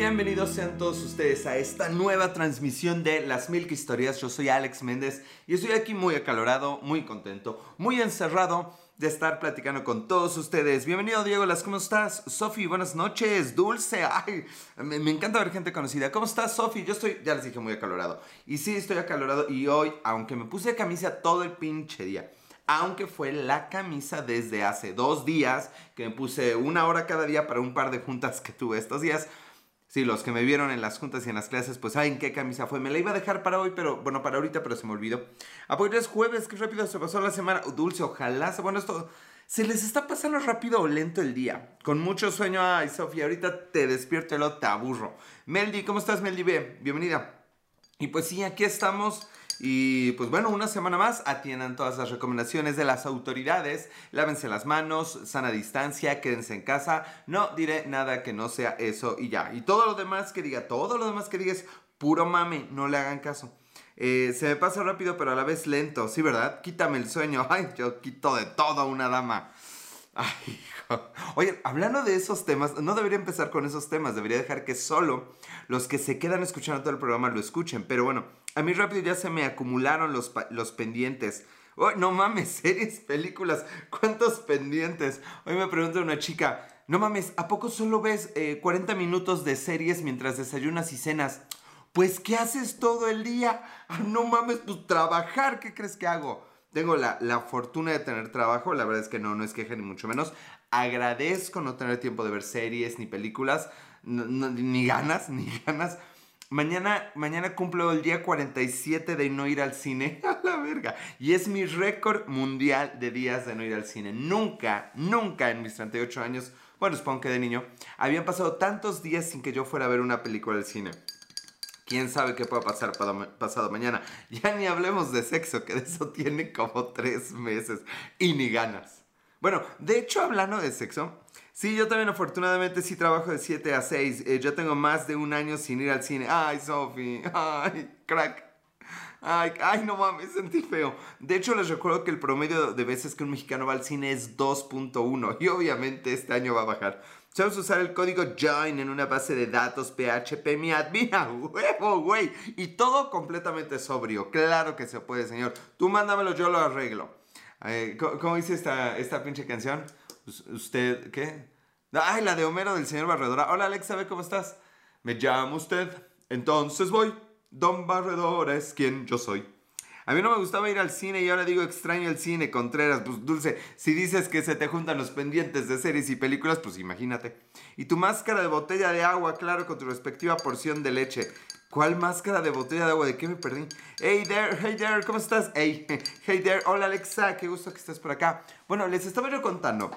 Bienvenidos sean todos ustedes a esta nueva transmisión de Las Milk Historias. Yo soy Alex Méndez y estoy aquí muy acalorado, muy contento, muy encerrado de estar platicando con todos ustedes. Bienvenido Diego Las, ¿cómo estás? Sofi, buenas noches. Dulce, ay, me, me encanta ver gente conocida. ¿Cómo estás, Sofi? Yo estoy, ya les dije, muy acalorado. Y sí, estoy acalorado y hoy, aunque me puse camisa todo el pinche día, aunque fue la camisa desde hace dos días, que me puse una hora cada día para un par de juntas que tuve estos días. Sí, los que me vieron en las juntas y en las clases, pues saben qué camisa fue. Me la iba a dejar para hoy, pero bueno, para ahorita, pero se me olvidó. ¿A poco ya es jueves? Qué rápido se pasó la semana. Dulce, ojalá. Bueno, esto se les está pasando rápido o lento el día. Con mucho sueño. Ay, Sofía, ahorita te despierto y lo te aburro. Meldy, ¿cómo estás, Meldy B? Bienvenida. Y pues sí, aquí estamos. Y pues bueno, una semana más atiendan todas las recomendaciones de las autoridades. Lávense las manos, sana distancia, quédense en casa. No diré nada que no sea eso y ya. Y todo lo demás que diga, todo lo demás que diga es puro mame, no le hagan caso. Eh, se me pasa rápido, pero a la vez lento, ¿sí, verdad? Quítame el sueño. Ay, yo quito de todo una dama. Ay, hijo. Oye, hablando de esos temas, no debería empezar con esos temas, debería dejar que solo los que se quedan escuchando todo el programa lo escuchen. Pero bueno, a mí rápido ya se me acumularon los, los pendientes. Oh, no mames, series, películas, ¿cuántos pendientes? Hoy me pregunta una chica, no mames, ¿a poco solo ves 40 minutos de series mientras desayunas y cenas? Pues, ¿qué haces todo el día? Ah, no mames, pues trabajar, ¿qué crees que hago? Tengo la, la, fortuna de tener trabajo, la verdad es que no, no es queja ni mucho menos. Agradezco no tener tiempo de ver series ni películas, ni ganas, ni ganas. Mañana, mañana cumplo el día 47 de no ir al cine. A la verga. Y es mi récord mundial de días de no ir al cine. Nunca, nunca en mis 38 años, bueno, supongo que de niño, habían pasado tantos días sin que yo fuera a ver una película al cine. ¿Quién sabe qué pueda pasar pasado mañana? Ya ni hablemos de sexo, que de eso tiene como tres meses. Y ni ganas. Bueno, de hecho, hablando de sexo, sí, yo también afortunadamente sí trabajo de 7 a 6. Eh, yo tengo más de un año sin ir al cine. Ay, Sofi, ay, crack. Ay, ay, no mames, sentí feo. De hecho, les recuerdo que el promedio de veces que un mexicano va al cine es 2.1 y obviamente este año va a bajar. Sabes usar el código JOIN en una base de datos PHP mi admin huevo, güey. Y todo completamente sobrio. Claro que se puede, señor. Tú mándamelo, yo lo arreglo. Eh, ¿cómo, ¿cómo, dice esta, esta pinche canción? ¿Usted qué? Ay, la de Homero del señor Barredora. Hola, Alexa, ¿ve cómo estás? Me llamo usted. Entonces voy. Don Barredora es quien yo soy. A mí no me gustaba ir al cine y ahora digo extraño el cine, Contreras. Pues dulce, si dices que se te juntan los pendientes de series y películas, pues imagínate. Y tu máscara de botella de agua, claro, con tu respectiva porción de leche. ¿Cuál máscara de botella de agua? ¿De qué me perdí? Hey there, hey there, ¿cómo estás? Hey, hey there, hola Alexa, qué gusto que estés por acá. Bueno, les estaba yo contando.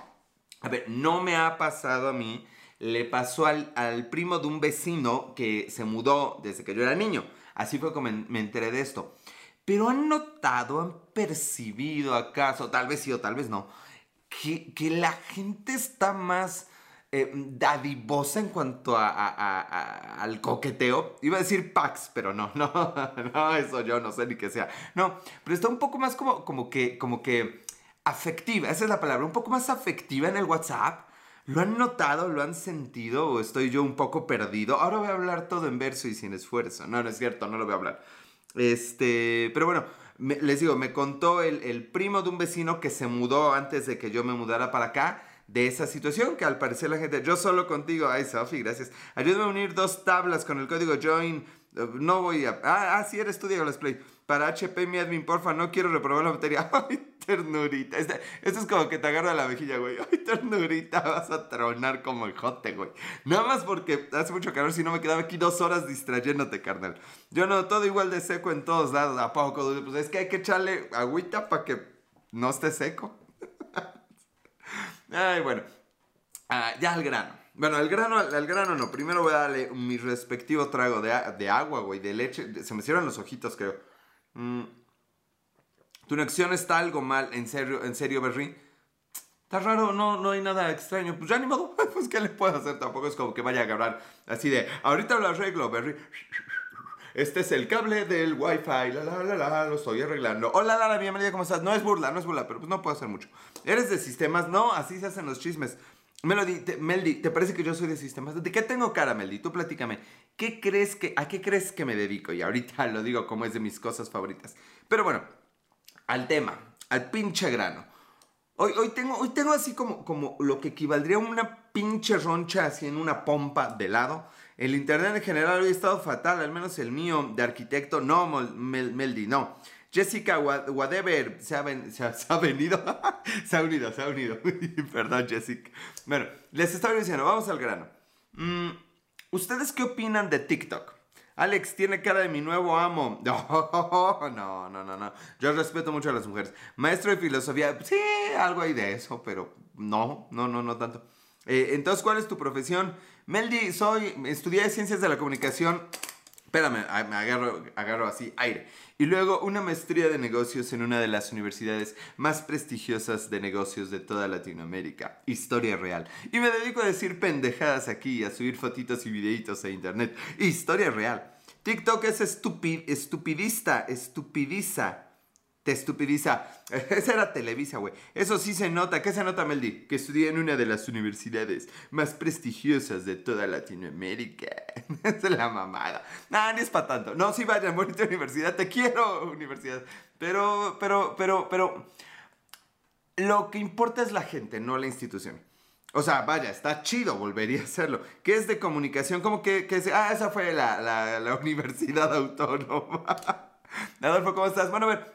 A ver, no me ha pasado a mí. Le pasó al, al primo de un vecino que se mudó desde que yo era niño. Así fue como me, enteré de esto. Pero han notado, han percibido acaso, tal vez sí o tal vez no, que, que la gente está más eh, dadivosa en cuanto a, al coqueteo. Iba a decir Pax, pero no, no, no, eso yo no sé ni qué sea. No, pero está un poco más como, como que, como que afectiva, esa es la palabra, un poco más afectiva en el WhatsApp. ¿Lo han notado? ¿Lo han sentido? ¿O estoy yo un poco perdido? Ahora voy a hablar todo en verso y sin esfuerzo. No, no es cierto, no lo voy a hablar. Este, pero bueno, les digo, me contó el, el, primo de un vecino que se mudó antes de que yo me mudara para acá de esa situación que al parecer la gente, yo solo contigo, ay Sofi, gracias, ayúdame a unir dos tablas con el código join, no voy a, ah, ah sí eres tú Diego Let's Play, para HP mi admin, porfa, no quiero reprobar la materia, ay ternurita, este, esto es como que te agarra la mejilla, güey, ay ternurita, vas a tronar como el jote, güey, nada más porque hace mucho calor, si no me quedaba aquí dos horas distrayéndote, carnal, yo no, todo igual de seco en todos lados, a poco, pues es que hay que echarle agüita para que no esté seco. Ay, bueno. Ah, ya al grano. Bueno, al grano, al grano no. Primero voy a darle mi respectivo trago de, de agua, güey, de leche. Se me cierran los ojitos, creo. Mm. Tu conexión está algo mal, en serio, en serio, Berry. Está raro, no, no hay nada extraño. Pues ya ni modo, pues ¿qué le puedo hacer? Tampoco es como que vaya a agarrar así de, ahorita lo arreglo, Berry. Este es el cable del wifi, la la la la, lo estoy arreglando. Hola Lara, bienvenida, ¿cómo estás? No es burla, no es burla, pero pues no puedo hacer mucho. ¿Eres de sistemas? No, así se hacen los chismes. Melody, te, Meldy, ¿te parece que yo soy de sistemas? ¿De qué tengo cara, Meldy? Tú platícame. ¿Qué crees que, ¿A qué crees que me dedico? Y ahorita lo digo como es de mis cosas favoritas. Pero bueno, al tema, al pinche grano. Hoy, hoy, tengo, hoy tengo así como, como lo que equivaldría a una pinche roncha así en una pompa de lado. El internet en general hoy ha estado fatal, al menos el mío de arquitecto. No, Meldy, no. Jessica whatever se ha, venido, se ha unido, se ha unido. Perdón, Jessica. Bueno, les estaba diciendo, vamos al grano. Mm, ¿Ustedes qué opinan de TikTok? Alex tiene cara de mi nuevo amo. No, no, no, no. Yo respeto mucho a las mujeres. Maestro de filosofía, sí, algo hay de eso, pero no, no, no, no tanto. Eh, entonces, ¿cuál es tu profesión? Meldy, soy, estudié ciencias de la comunicación. Espérame, me agarro, agarro así aire y luego una maestría de negocios en una de las universidades más prestigiosas de negocios de toda Latinoamérica. Historia real. Y me dedico a decir pendejadas aquí, a subir fotitos y videitos a internet. Historia real. TikTok es estupidista, estupidiza te estupidiza. Esa era Televisa, güey. Eso sí se nota. ¿Qué se nota, Meldy? Que estudié en una de las universidades más prestigiosas de toda Latinoamérica. es la mamada. Nah, ni es para tanto. No, sí vaya, bonita universidad. Te quiero, universidad. Pero, pero, pero, pero... Lo que importa es la gente, no la institución. O sea, vaya, está chido, volvería a hacerlo. ¿Qué es de comunicación? Como que, que ah, esa fue la, la, la universidad autónoma. Adolfo, ¿cómo estás? Bueno, a ver,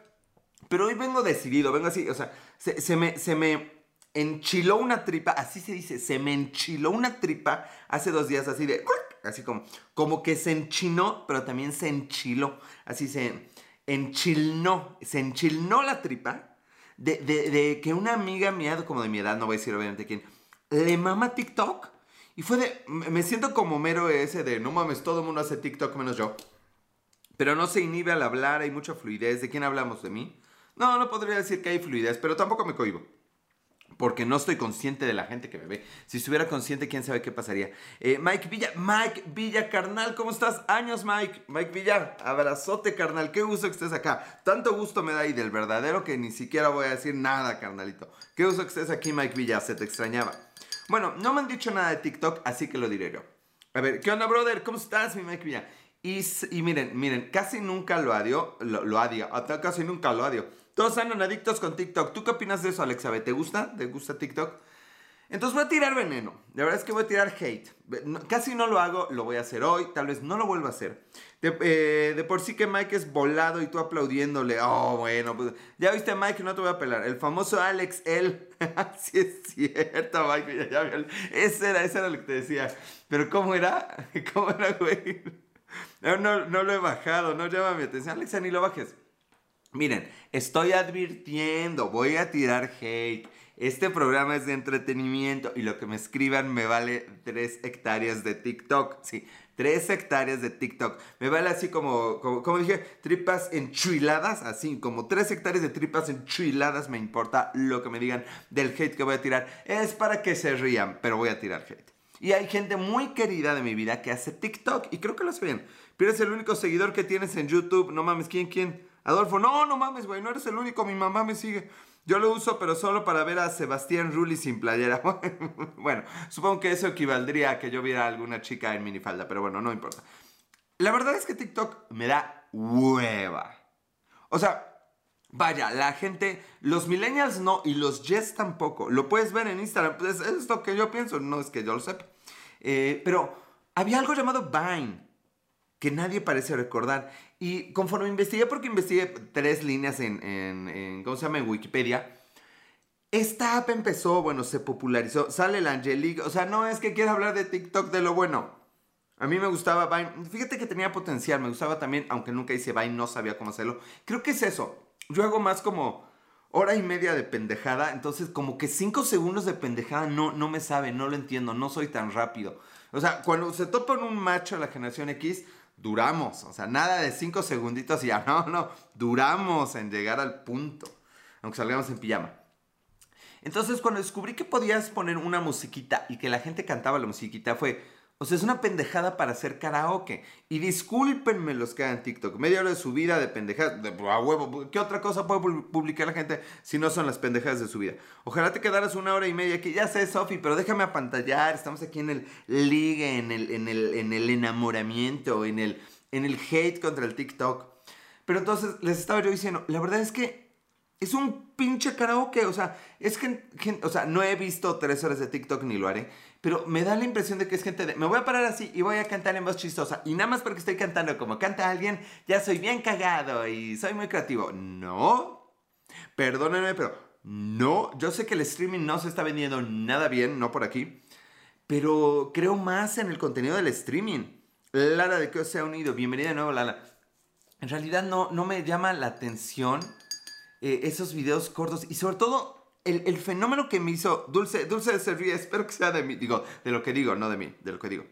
pero hoy vengo decidido, vengo así, o sea, se, me, se me enchiló una tripa, así se dice, se me enchiló una tripa hace dos días, así de, así como, como que se enchinó, pero también se enchiló, así se enchilnó, se enchilnó la tripa de, de, que una amiga mía, como de mi edad, no voy a decir obviamente quién, le mama TikTok. Y fue de, me siento como mero ese de, no mames, todo el mundo hace TikTok menos yo. Pero no se inhibe al hablar, hay mucha fluidez. ¿De quién hablamos? ¿De mí? No, no podría decir que hay fluidez, pero tampoco me cohibo. Porque no estoy consciente de la gente que me ve. Si estuviera consciente, quién sabe qué pasaría. Eh, Mike Villa, Mike Villa, carnal, ¿cómo estás? Años, Mike. Mike Villa, abrazote, carnal. Qué gusto que estés acá. Tanto gusto me da y del verdadero que ni siquiera voy a decir nada, carnalito. Qué gusto que estés aquí, Mike Villa. Se te extrañaba. Bueno, no me han dicho nada de TikTok, así que lo diré yo. A ver, ¿qué onda, brother? ¿Cómo estás, mi Mike Villa? Y, miren, miren, casi nunca lo adio, lo, lo casi nunca lo adio. Todos andan adictos con TikTok. ¿Tú qué opinas de eso, Alexa? ¿Te gusta? ¿Te gusta TikTok? Entonces voy a tirar veneno. La verdad es que voy a tirar hate. casi no lo hago, lo voy a hacer hoy. Tal vez no lo vuelva a hacer. De, eh, por sí que Mike es volado y tú aplaudiéndole. Oh, bueno, pues ya viste Mike, no te voy a pelar. El famoso Alex, él. sí es cierto, Mike. Ya, ese era, ese era lo que te decía. Pero ¿cómo era? ¿Cómo era, güey? No, no, no lo he bajado, no llama mi atención. Alexa, ni lo bajes. Miren, estoy advirtiendo, voy a tirar hate. Este programa es de entretenimiento y lo que me escriban me vale 3 hectáreas de TikTok. Sí, 3 hectáreas de TikTok. Me vale así como, como, dije, tripas enchiladas, así como 3 hectáreas de tripas enchiladas. Me importa lo que me digan del hate que voy a tirar. Es para que se rían, pero voy a tirar hate. Y hay gente muy querida de mi vida que hace TikTok y creo que lo hace. Pero es el único seguidor que tienes en YouTube. No mames, ¿quién, quién? Adolfo, no, no mames, güey, no eres el único, mi mamá me sigue. Yo lo uso, pero solo para ver a Sebastián Rulli sin playera. bueno, supongo que eso equivaldría a que yo viera a alguna chica en minifalda, pero bueno, no importa. La verdad es que TikTok me da hueva. O sea, vaya, la gente, los millennials no y los yes tampoco. Lo puedes ver en Instagram, pues es lo que yo pienso, no es que yo lo sepa. Eh, pero había algo llamado Vine que nadie parece recordar. Y conforme investigué, porque investigué tres líneas en, en, ¿cómo se llama? En Wikipedia. Esta app empezó, bueno, se popularizó, sale la Angelique, o sea, no es que quiera hablar de TikTok de lo bueno. A mí me gustaba Vine, fíjate que tenía potencial, me gustaba también, aunque nunca hice Vine, no sabía cómo hacerlo. Creo que es eso, yo hago más como hora y media de pendejada, entonces como que cinco segundos de pendejada no, no me sabe, no lo entiendo, no soy tan rápido. O sea, cuando se topa un macho a la generación X, duramos, o sea, nada de cinco segunditos y ya, no, no, duramos en llegar al punto, aunque salgamos en pijama. Entonces, cuando descubrí que podías poner una musiquita y que la gente cantaba la musiquita, fue, O sea, es una pendejada para hacer karaoke. Y discúlpenme los que hagan TikTok. Media hora de su vida de pendejadas. De, a huevo. ¿Qué otra cosa puede publicar la gente si no son las pendejadas de su vida? Ojalá te quedaras una hora y media aquí. Ya sé, Sofi, pero déjame apantallar. Estamos aquí en el ligue, en el, en el, en el enamoramiento, en el, en el hate contra el TikTok. Pero entonces les estaba yo diciendo, la verdad es que es un pinche karaoke. O sea, es que, o sea, no he visto tres horas de TikTok ni lo haré. Pero me da la impresión de que es gente de, me voy a parar así y voy a cantar en voz chistosa. Y nada más porque estoy cantando como canta alguien, ya soy bien cagado y soy muy creativo. No. Perdónenme, pero no. Yo sé que el streaming no se está vendiendo nada bien, no por aquí. Pero creo más en el contenido del streaming. Lara de que os ha unido. Bienvenida de nuevo, Lala. En realidad no, no me llama la atención eh, esos videos cortos y sobre todo el, fenómeno que me hizo Dulce, Dulce de Servir, espero que sea de mí, digo, de lo que digo, no de mí, de lo que digo.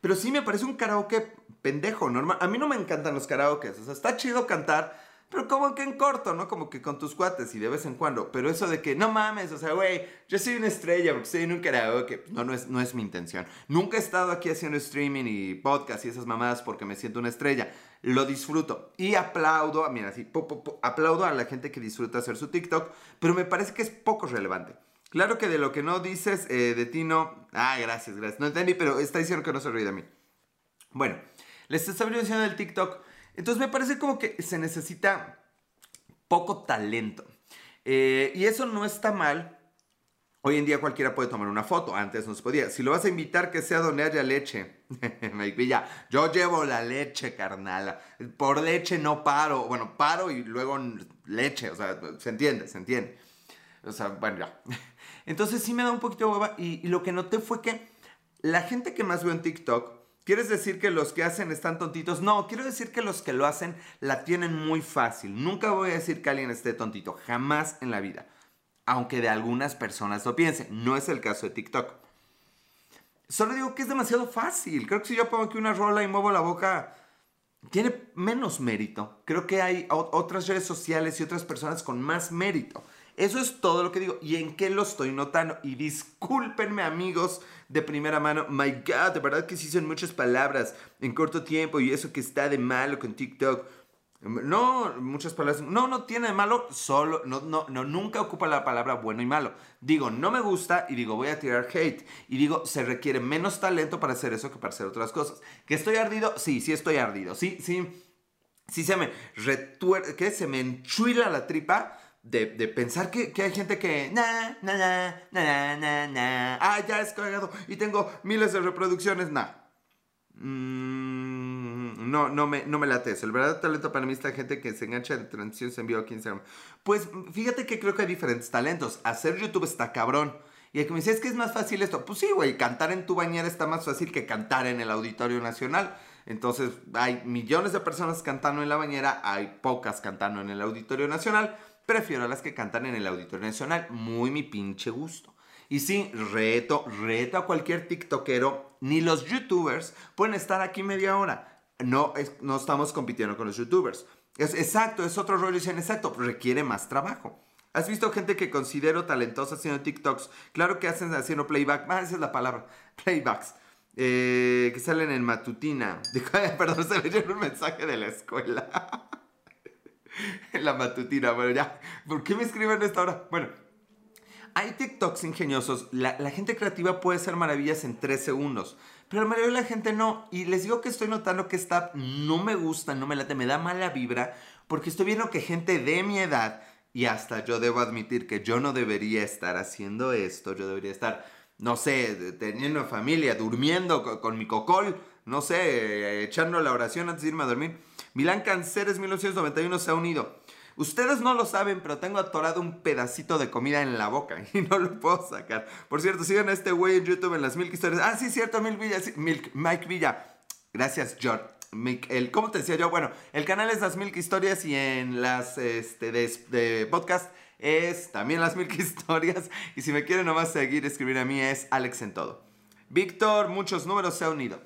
Pero sí me parece un karaoke pendejo, normal. A mí no me encantan los karaokes, o sea, está chido cantar, pero como que en corto, ¿no? Como que con tus cuates y de vez en cuando. Pero eso de que, no mames, o sea, güey, yo soy una estrella porque estoy en un karaoke. No, no es, no es mi intención. Nunca he estado aquí haciendo streaming y podcast y esas mamadas porque me siento una estrella lo disfruto. Y aplaudo, mira, así, aplaudo a la gente que disfruta hacer su TikTok, pero me parece que es poco relevante. Claro que de lo que no dices, eh, de ti no... Ah, gracias, gracias. No entendí, pero está diciendo que no se ríe de mí. Bueno, les estaba diciendo del TikTok. Entonces me parece como que se necesita poco talento. Eh, y eso no está mal, Hoy en día cualquiera puede tomar una foto, antes no se podía. Si lo vas a invitar, que sea donde haya leche. Villa, yo llevo la leche, carnal. Por leche no paro. Bueno, paro y luego leche. O sea, se entiende, se entiende. O sea, bueno, ya. Entonces sí me da un poquito de hueva. Y, y lo que noté fue que la gente que más veo en TikTok, ¿quieres decir que los que hacen están tontitos? No, quiero decir que los que lo hacen la tienen muy fácil. Nunca voy a decir que alguien esté tontito. Jamás en la vida aunque de algunas personas lo piensen. No es el caso de TikTok. Solo digo que es demasiado fácil. Creo que si yo pongo aquí una rola y muevo la boca, tiene menos mérito. Creo que hay otras redes sociales y otras personas con más mérito. Eso es todo lo que digo. ¿Y en qué lo estoy notando? Y discúlpenme amigos de primera mano. My God, de verdad que sí son muchas palabras en corto tiempo y eso que está de malo con TikTok. No, muchas palabras. No, no tiene de malo, solo, no, no, no, nunca ocupa la palabra bueno y malo. Digo, no me gusta y digo, voy a tirar hate. Y digo, se requiere menos talento para hacer eso que para hacer otras cosas. ¿Que estoy ardido? Sí, sí estoy ardido. Sí, sí. Sí se me retuer que se me enchuila la tripa de, pensar que, hay gente que. Na, na, na, na, na, na. Ah, ya es cagado y tengo miles de reproducciones. Nah. Mmm no, no me, no me late eso. El verdadero talento para mí es la gente que se engancha en transiciones en vivo aquí en Instagram. Pues fíjate que creo que hay diferentes talentos. Hacer YouTube está cabrón. Y el que me dice, es que es más fácil esto. Pues sí, güey, cantar en tu bañera está más fácil que cantar en el Auditorio Nacional. Entonces, hay millones de personas cantando en la bañera, hay pocas cantando en el Auditorio Nacional. Prefiero a las que cantan en el Auditorio Nacional. Muy mi pinche gusto. Y sí, reto, reto a cualquier TikTokero, ni los YouTubers pueden estar aquí media hora no, no estamos compitiendo con los youtubers. Es, exacto, es otro rollo. Dicen, exacto, requiere más trabajo. ¿Has visto gente que considero talentosa haciendo TikToks? Claro que hacen haciendo playback. Ah, esa es la palabra. Playbacks. Eh, que salen en matutina. Perdón, se leyó un mensaje de la escuela. en la matutina. Bueno, ya. ¿Por qué me escriben esta hora? Bueno, hay TikToks ingeniosos. La, la, gente creativa puede hacer maravillas en tres segundos. Pero la mayoría de la gente no. Y les digo que estoy notando que esta no me gusta, no me late, me da mala vibra. Porque estoy viendo que gente de mi edad, y hasta yo debo admitir que yo no debería estar haciendo esto, yo debería estar, no sé, teniendo familia, durmiendo con, mi cocol, no sé, echando la oración antes de irme a dormir. Milán Canceres 1991 se ha unido. Ustedes no lo saben, pero tengo atorado un pedacito de comida en la boca y no lo puedo sacar. Por cierto, sigan a este güey en YouTube en las Milk Historias. Ah, sí, cierto, Milk Villa. Milk, Mike Villa. Gracias, John. El, ¿Cómo te decía yo? Bueno, el canal es Las Milk Historias y en las este, de, podcast es también Las Milk Historias. Y si me quieren nomás seguir, escribir a mí es Alex en todo. Víctor, muchos números se ha unido.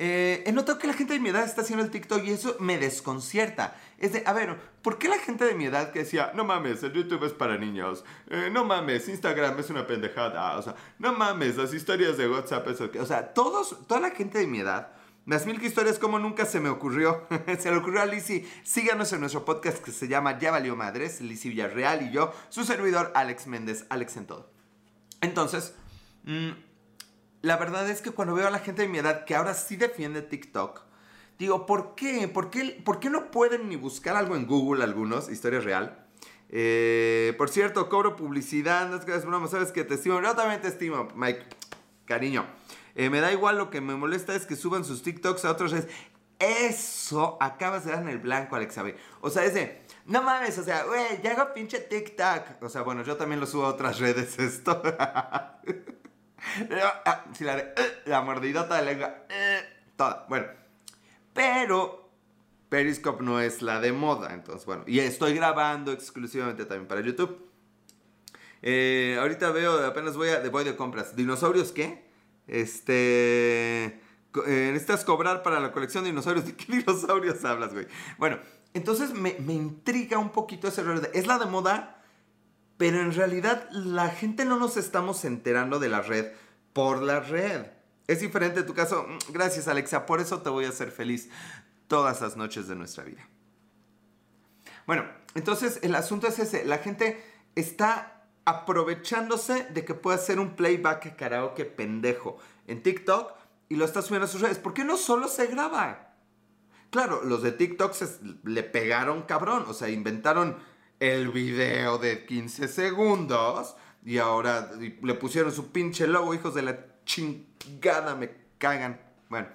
Eh, he notado que la gente de mi edad está haciendo el TikTok y eso me desconcierta. Es de, a ver, ¿por qué la gente de mi edad que decía, no mames, el YouTube es para niños, eh, no mames, Instagram es una pendejada, o sea, no mames, las historias de WhatsApp, eso, o sea, todos, toda la gente de mi edad, las mil historias como nunca se me ocurrió, se le ocurrió a Lizzie, síganos en nuestro podcast que se llama Ya Valió Madres, Lizzie Villarreal y yo, su servidor Alex Méndez, Alex en todo. Entonces, mmm, la verdad es que cuando veo a la gente de mi edad que ahora sí defiende TikTok, digo, ¿por qué? ¿Por qué, ¿Por qué no pueden ni buscar algo en Google algunos? Historia real. Eh, por cierto, cobro publicidad, no es que es broma, sabes que te estimo. Yo también te estimo, Mike. Cariño. Eh, me da igual, lo que me molesta es que suban sus TikToks a otros redes. Eso acabas de dar en el blanco, Alex O sea, ese. No mames, o sea, güey, ya hago pinche TikTok. O sea, bueno, yo también lo subo a otras redes esto. Ah, si la, de, eh, la mordidota de lengua, eh, toda. Bueno, pero Periscope no es la de moda, entonces bueno, y estoy grabando exclusivamente también para YouTube. Eh, ahorita veo, apenas voy, a, voy de compras. ¿Dinosaurios qué? Este... necesitas cobrar para la colección de dinosaurios. ¿De qué dinosaurios hablas, güey? Bueno, entonces me, me intriga un poquito ese error. ¿Es la de moda? Pero en realidad la gente no nos estamos enterando de la red por la red. Es diferente tu caso. Mm, gracias Alexa, por eso te voy a hacer feliz todas las noches de nuestra vida. Bueno, entonces el asunto es ese. La gente está aprovechándose de que puede hacer un playback karaoke pendejo en TikTok y lo está subiendo a sus redes. ¿Por qué no solo se graba? Claro, los de TikTok le pegaron cabrón. O sea, inventaron el video de 15 segundos y ahora le pusieron su pinche logo, hijos de la chingada, me cagan. Bueno,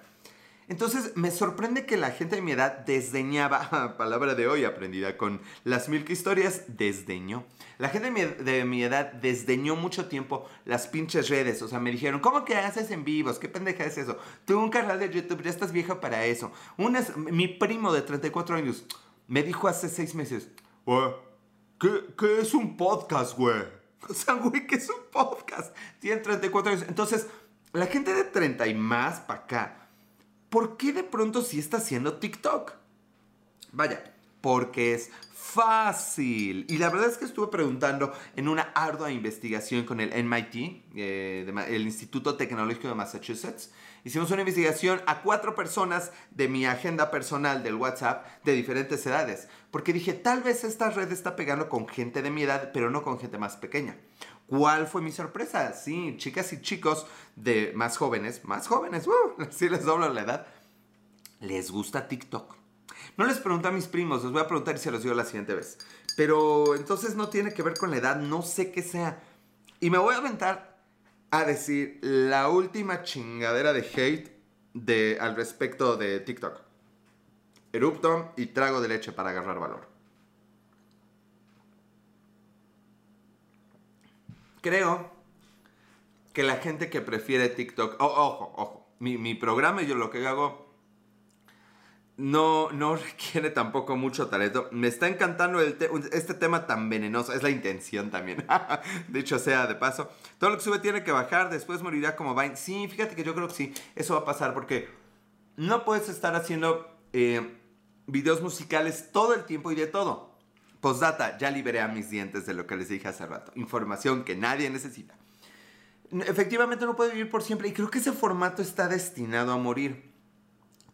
entonces me sorprende que la gente de mi edad desdeñaba, palabra de hoy aprendida con las mil historias, desdeñó. La gente de mi, edad desdeñó mucho tiempo las pinches redes. O sea, me dijeron, ¿cómo que haces en vivos? ¿Qué pendeja es eso? Tú un canal de YouTube, ya estás vieja para eso. mi primo de 34 años me dijo hace seis meses, ¿Qué, es un podcast, güey? O sea, güey, ¿qué es un podcast? Tiene 34 años. Entonces, la gente de 30 y más para acá, ¿por qué de pronto sí está haciendo TikTok? Vaya, porque es fácil. Y la verdad es que estuve preguntando en una ardua investigación con el MIT, eh, el Instituto Tecnológico de Massachusetts. Hicimos una investigación a cuatro personas de mi agenda personal del WhatsApp de diferentes edades. Porque dije, tal vez esta red está pegando con gente de mi edad, pero no con gente más pequeña. ¿Cuál fue mi sorpresa? Sí, chicas y chicos de más jóvenes, más jóvenes, uh, si les doblo la edad, les gusta TikTok. No les pregunté a mis primos, les voy a preguntar y se los digo la siguiente vez. Pero entonces no tiene que ver con la edad, no sé qué sea. Y me voy a aventar a decir la última chingadera de hate de, al respecto de TikTok. Erupto y trago de leche para agarrar valor. Creo que la gente que prefiere TikTok, ojo, ojo, mi, mi programa y yo lo que hago no, no requiere tampoco mucho talento. Me está encantando este tema tan venenoso. Es la intención también. de hecho, sea de paso. Todo lo que sube tiene que bajar. Después morirá como Vine. Sí, fíjate que yo creo que sí. Eso va a pasar porque no puedes estar haciendo eh, videos musicales todo el tiempo y de todo. Postdata, ya liberé a mis dientes de lo que les dije hace rato. Información que nadie necesita. Efectivamente no puede vivir por siempre y creo que ese formato está destinado a morir.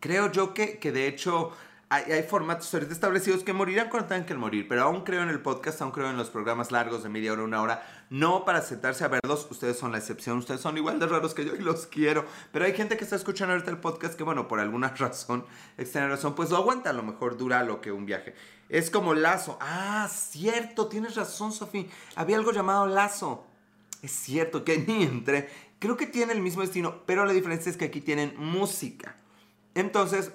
Creo yo que, que de hecho hay, hay, formatos ahorita establecidos que morirán cuando tengan que morir, pero aún creo en el podcast, aún creo en los programas largos de media hora, una hora, no para sentarse a verlos, ustedes son la excepción, ustedes son igual de raros que yo y los quiero, pero hay gente que está escuchando ahorita el podcast que, bueno, por alguna razón, extraña razón, pues lo aguanta, a lo mejor dura lo que un viaje. Es como Lazo, ah, cierto, tienes razón, Sofía, había algo llamado Lazo. Es cierto que ni entré. Creo que tiene el mismo destino, pero la diferencia es que aquí tienen música. Entonces,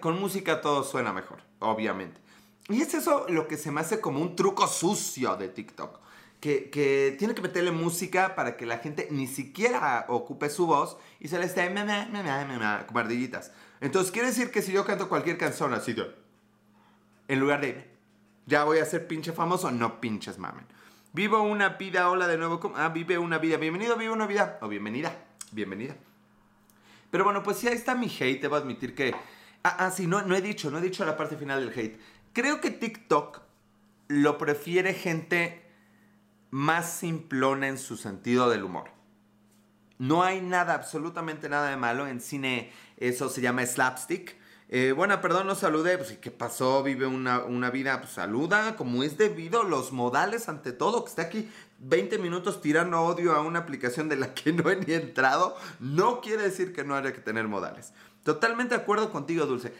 con música todo suena mejor, obviamente. Y es eso lo que se me hace como un truco sucio de TikTok. Que, tiene que meterle música para que la gente ni siquiera ocupe su voz y se le esté como ardillitas. Entonces quiere decir que si yo canto cualquier canción así de... En lugar de... Ya voy a ser pinche famoso, no pinches mamen. Vivo una vida, hola de nuevo. Ah, vive una vida. Bienvenido, vive una vida. O bienvenida, bienvenida. Pero bueno, pues sí, ahí está mi hate, debo admitir que... Ah, ah sí, no, no he dicho, no he dicho la parte final del hate. Creo que TikTok lo prefiere gente más simplona en su sentido del humor. No hay nada, absolutamente nada de malo en cine, eso se llama slapstick. Eh, bueno, perdón, no saludé, pues ¿qué pasó? Vive una, una vida, pues saluda como es debido, los modales ante todo, que está aquí 20 minutos tirando odio a una aplicación de la que no he ni entrado, no quiere decir que no haya que tener modales. Totalmente de acuerdo contigo, Dulce.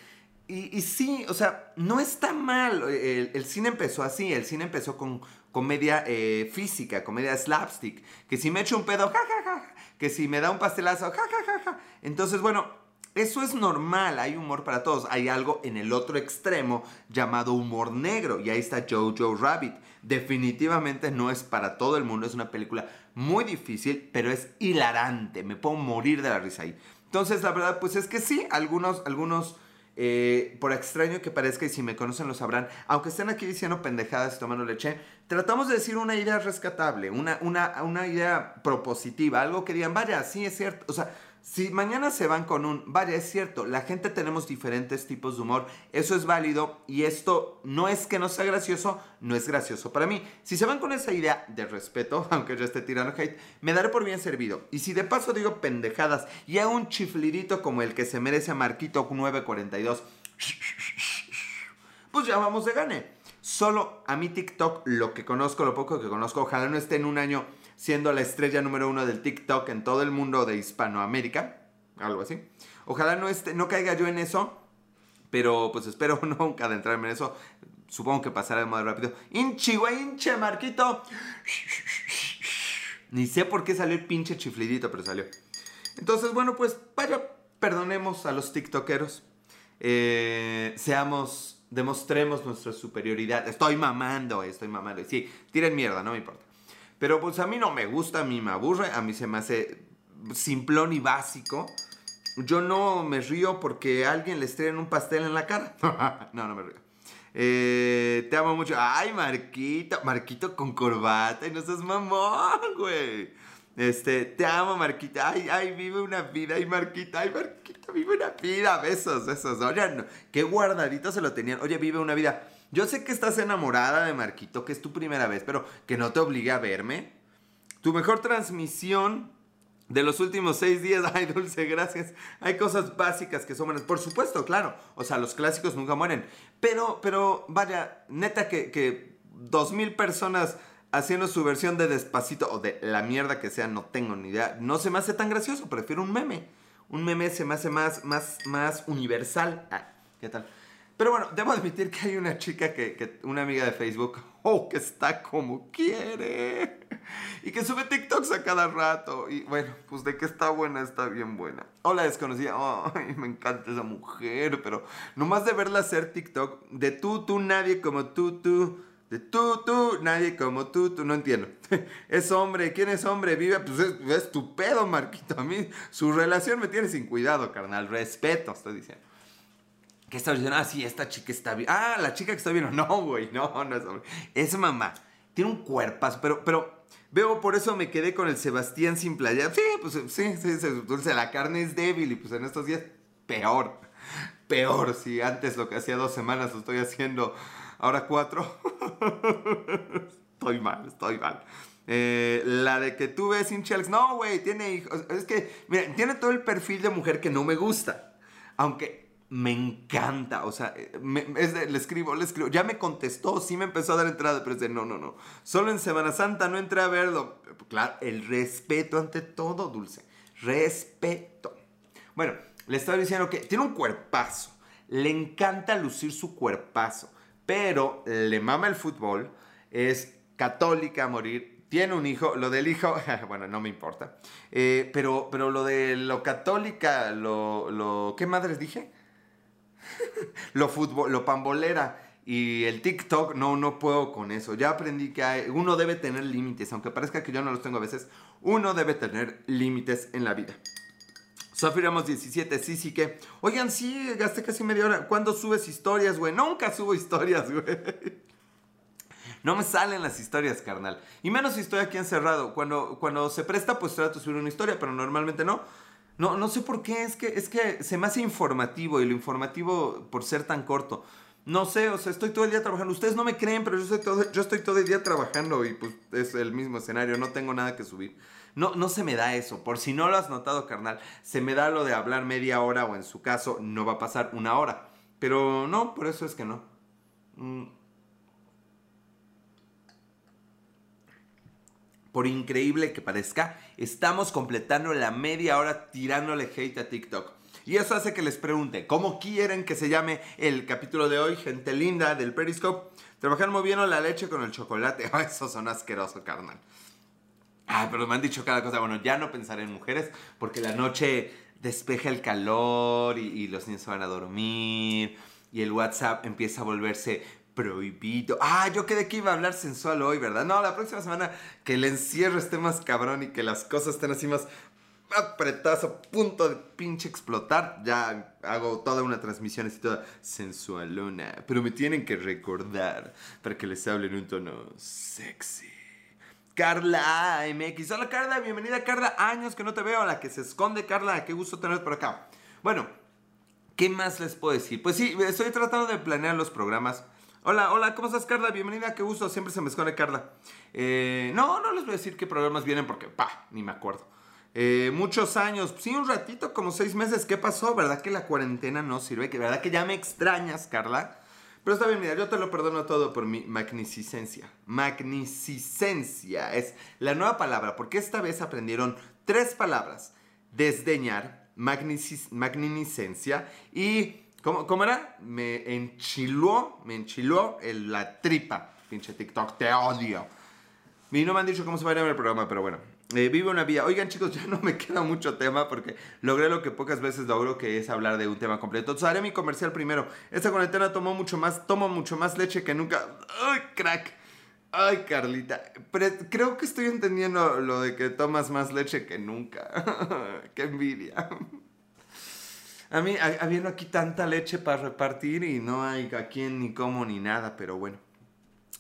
Y, sí, o sea, no está mal. El, cine empezó así, el cine empezó con comedia eh, física, comedia slapstick. Que si me echo un pedo, ja, Que si me da un pastelazo, ja, Entonces, bueno, eso es normal, hay humor para todos. Hay algo en el otro extremo llamado humor negro. Y ahí está Jojo Rabbit. Definitivamente no es para todo el mundo, es una película muy difícil, pero es hilarante. Me puedo morir de la risa ahí. Entonces, la verdad, pues es que sí, algunos, algunos eh, por extraño que parezca, y si me conocen lo sabrán, aunque estén aquí diciendo pendejadas y tomando leche, tratamos de decir una idea rescatable, una, una, una idea propositiva, algo que digan, vaya, sí es cierto, o sea, si mañana se van con un, vaya, es cierto, la gente tenemos diferentes tipos de humor, eso es válido y esto no es que no sea gracioso, no es gracioso para mí. Si se van con esa idea de respeto, aunque yo esté tirando hate, me daré por bien servido. Y si de paso digo pendejadas y hago un chiflidito como el que se merece a Marquito 942, pues ya vamos de gane. Solo a mi TikTok, lo que conozco, lo poco que conozco, ojalá no esté en un año siendo la estrella número uno del TikTok en todo el mundo de Hispanoamérica, algo así. Ojalá no, esté, no caiga yo en eso, pero pues espero nunca adentrarme en eso. Supongo que pasará de modo rápido. Inchi, güey, hinche, Marquito. Ni sé por qué salió el pinche chiflidito, pero salió. Entonces, bueno, pues vaya, perdonemos a los TikTokeros. Eh, seamos, demostremos nuestra superioridad. Estoy mamando, estoy mamando. Sí, tiren mierda, no me importa. Pero pues a mí no me gusta, a mí me aburre, a mí se me hace simplón y básico. Yo no me río porque alguien le estrella un pastel en la cara. no, no me río. Eh, te amo mucho. Ay, Marquito. Marquito con corbata. Y no seas mamón, güey. Este, te amo, Marquita. Ay, ay, vive una vida. Ay, Marquita. Ay, Marquita, vive una vida. Besos, besos. Oye, qué guardadito se lo tenían. Oye, vive una vida. Yo sé que estás enamorada de Marquito, que es tu primera vez, pero que no te obligue a verme. Tu mejor transmisión de los últimos seis días. Ay, Dulce, gracias. Hay cosas básicas que son buenas. Por supuesto, claro. O sea, los clásicos nunca mueren. Pero, pero, vaya, neta que, que dos mil personas haciendo su versión de Despacito o de la mierda que sea, no tengo ni idea. No se me hace tan gracioso, prefiero un meme. Un meme se me hace más, más, más universal. Ah, ¿qué tal? Pero bueno, debo admitir que hay una chica que, una amiga de Facebook, oh, que está como quiere. Y que sube TikToks a cada rato. Y bueno, pues de que está buena, está bien buena. Hola desconocida, ay, me encanta esa mujer, pero nomás de verla hacer TikTok, de tú, tú, nadie como tú, tú. De tú, tú, nadie como tú, tú, no entiendo. Es hombre, ¿quién es hombre? Vive, pues es, es tu pedo, Marquito. A mí, su relación me tiene sin cuidado, carnal. Respeto, estoy diciendo. ¿Qué estaba diciendo? Ah, sí, esta chica está bien. Ah, la chica que está bien. No, güey, no, no es hombre. Es mamá. Tiene un cuerpazo, pero, pero veo por eso me quedé con el Sebastián sin playa. Sí, pues sí, sí, sí, dulce. La carne es débil y pues en estos días peor. Peor, si antes lo que hacía dos semanas lo estoy haciendo ahora cuatro. estoy mal, estoy mal. Eh, la de que tú ves sin no, güey, tiene hijos. Es que, mira, tiene todo el perfil de mujer que no me gusta. Aunque me encanta, o sea, eh, le escribo, le escribo, ya me contestó, sí me empezó a dar entrada, pero dice, no, no, no, solo en Semana Santa no entré a verlo. Claro, el respeto ante todo, Dulce, respeto. Bueno, le estaba diciendo que tiene un cuerpazo, le encanta lucir su cuerpazo, pero le mama el fútbol, es católica a morir, tiene un hijo, lo del hijo, bueno, no me importa, eh, pero, pero lo de lo católica, lo, lo, ¿qué madres dije? lo, fútbol, lo pambolera y el TikTok, no, no puedo con eso. Ya aprendí que hay, uno debe tener límites, aunque parezca que yo no los tengo a veces, uno debe tener límites en la vida. Sofiramos 17, sí, sí que. Oigan, sí, gasté casi media hora. ¿Cuándo subes historias, güey? Nunca subo historias, güey. No me salen las historias, carnal. Y menos si estoy aquí encerrado. Cuando, cuando se presta, pues trato de subir una historia, pero normalmente no. No, no sé por qué, es que, es que se me hace informativo y lo informativo por ser tan corto. No sé, o sea, estoy todo el día trabajando. Ustedes no me creen, pero yo estoy todo, yo estoy todo el día trabajando y pues es el mismo escenario, no tengo nada que subir. No, no se me da eso, por si no lo has notado, carnal, se me da lo de hablar media hora o en su caso no va a pasar una hora. Pero no, por eso es que no. Mm. Por increíble que parezca, estamos completando la media hora tirándole hate a TikTok. Y eso hace que les pregunte, ¿cómo quieren que se llame el capítulo de hoy, gente linda del Periscope? Trabajar moviendo la leche con el chocolate. eso son asqueroso, carnal. Ah, pero me han dicho cada cosa. Bueno, ya no pensaré en mujeres porque la noche despeja el calor y, y los niños van a dormir y el WhatsApp empieza a volverse prohibido. Ah, yo quedé que iba a hablar sensual hoy, ¿verdad? No, la próxima semana que el encierro esté más cabrón y que las cosas estén así más apretadas a punto de pinche explotar. Ya hago toda una transmisión así toda sensualona. Pero me tienen que recordar para que les hable en un tono sexy. Carla MX. Hola Carla, bienvenida Carla. Años que no te veo. La que se esconde Carla. Qué gusto tenerte por acá. Bueno, ¿qué más les puedo decir? Pues sí, estoy tratando de planear los programas. Hola, hola, ¿cómo estás Carla? Bienvenida, qué gusto. Siempre se me esconde Carla. Eh, no, no les voy a decir qué programas vienen porque, pa, ni me acuerdo. Eh, muchos años, sí, un ratito, como seis meses. ¿Qué pasó? ¿Verdad que la cuarentena no sirve? ¿Que ¿Verdad que ya me extrañas, Carla? Pero está bien, mira, yo te lo perdono todo por mi magnificencia. Magnificencia es la nueva palabra, porque esta vez aprendieron tres palabras. Desdeñar, magnificencia y... ¿cómo, ¿Cómo era? Me enchiló, me enchiló la tripa. Pinche TikTok, te odio. Y no me han dicho cómo se va a llamar el programa, pero bueno. Eh, vive una vida. Oigan, chicos, ya no me queda mucho tema porque logré lo que pocas veces logro, que es hablar de un tema completo. Entonces haré mi comercial primero. Esta cuarentena tomó mucho más, tomo mucho más leche que nunca. ¡Ay, crack! Ay, Carlita. Creo que estoy entendiendo lo de que tomas más leche que nunca. ¡Qué envidia! A mí, habiendo aquí tanta leche para repartir y no hay a quién ni cómo ni nada, pero bueno.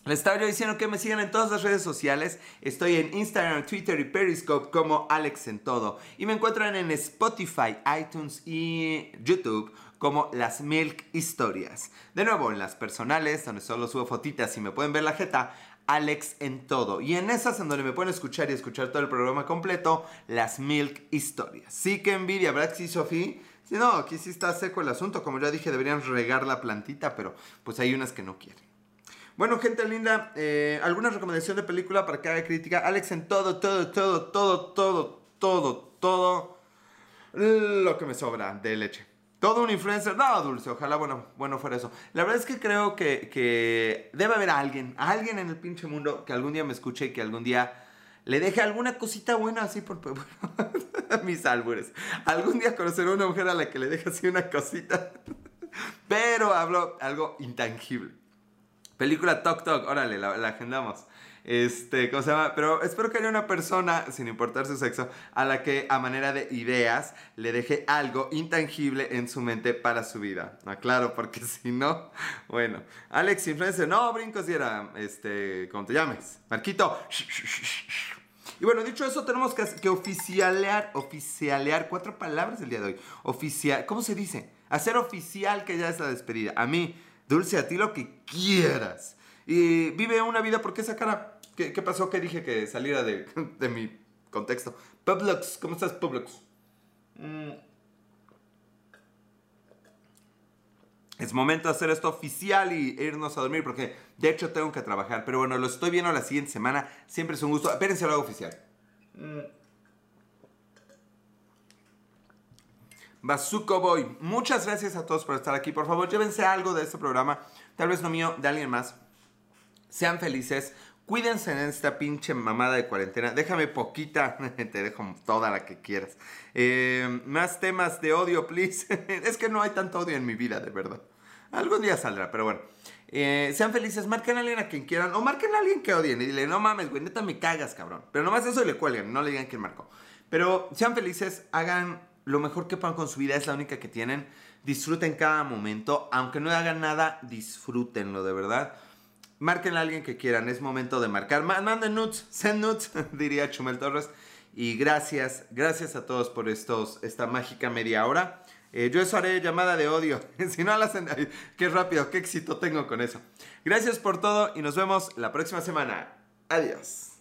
Les estaba yo diciendo que me sigan en todas las redes sociales. Estoy en Instagram, Twitter y Periscope como Alex en todo. Y me encuentran en Spotify, iTunes y YouTube como Las Milk Historias. De nuevo, en las personales, donde solo subo fotitas y me pueden ver la jeta, Alex en todo. Y en esas en donde me pueden escuchar y escuchar todo el programa completo, Las Milk Historias. Sí que envidia, ¿verdad que sí, Sofía? Sí, no, aquí sí está seco el asunto. Como ya dije, deberían regar la plantita, pero pues hay unas que no quieren. Bueno, gente linda, eh, ¿alguna recomendación de película para que haga crítica? Alex en todo, todo, todo, todo, todo, todo, todo lo que me sobra de leche. Todo un influencer, no, dulce, ojalá bueno, bueno fuera eso. La verdad es que creo que, que debe haber alguien, alguien en el pinche mundo que algún día me escuche y que algún día le deje alguna cosita buena así por mis álbumes. Algún día conoceré a una mujer a la que le deje así una cosita. Pero hablo algo intangible. Película Tok Tok, órale, la, agendamos. Este, ¿cómo se llama? Pero espero que haya una persona, sin importar su sexo, a la que a manera de ideas le deje algo intangible en su mente para su vida. Aclaro, porque si no, bueno. Alex Influencer, no, brincos y era, este, ¿cómo te llames? Marquito. Y bueno, dicho eso, tenemos que oficialear, oficialear cuatro palabras el día de hoy. Oficial, ¿cómo se dice? Hacer oficial que ya es la despedida. A mí Dulce, a ti lo que quieras. Y vive una vida porque esa cara. ¿Qué, pasó? ¿Qué dije que saliera de, mi contexto? Publix, ¿cómo estás, Publix? Mm. Es momento de hacer esto oficial y irnos a dormir porque de hecho tengo que trabajar. Pero bueno, lo estoy viendo la siguiente semana. Siempre es un gusto. Espérense lo hago oficial. Mm. Bazuco Boy. Muchas gracias a todos por estar aquí. Por favor, llévense algo de este programa. Tal vez no mío, de alguien más. Sean felices. Cuídense en esta pinche mamada de cuarentena. Déjame poquita. Te dejo toda la que quieras. Eh, más temas de odio, please. es que no hay tanto odio en mi vida, de verdad. Algún día saldrá, pero bueno. Eh, sean felices, marquen a alguien a quien quieran o marquen a alguien que odien y dile, no mames, güey, neta me cagas, cabrón. Pero nomás eso le cuelguen, no le digan quién marcó. Pero sean felices, hagan lo mejor que puedan con su vida es la única que tienen. Disfruten cada momento. Aunque no hagan nada, disfrútenlo de verdad. Marquen a alguien que quieran. Es momento de marcar. Manden nuts, send nuts, diría Chumel Torres. Y gracias, gracias a todos por estos, esta mágica media hora. Eh, yo eso haré llamada de odio. si no la hacen, qué rápido, qué éxito tengo con eso. Gracias por todo y nos vemos la próxima semana. Adiós.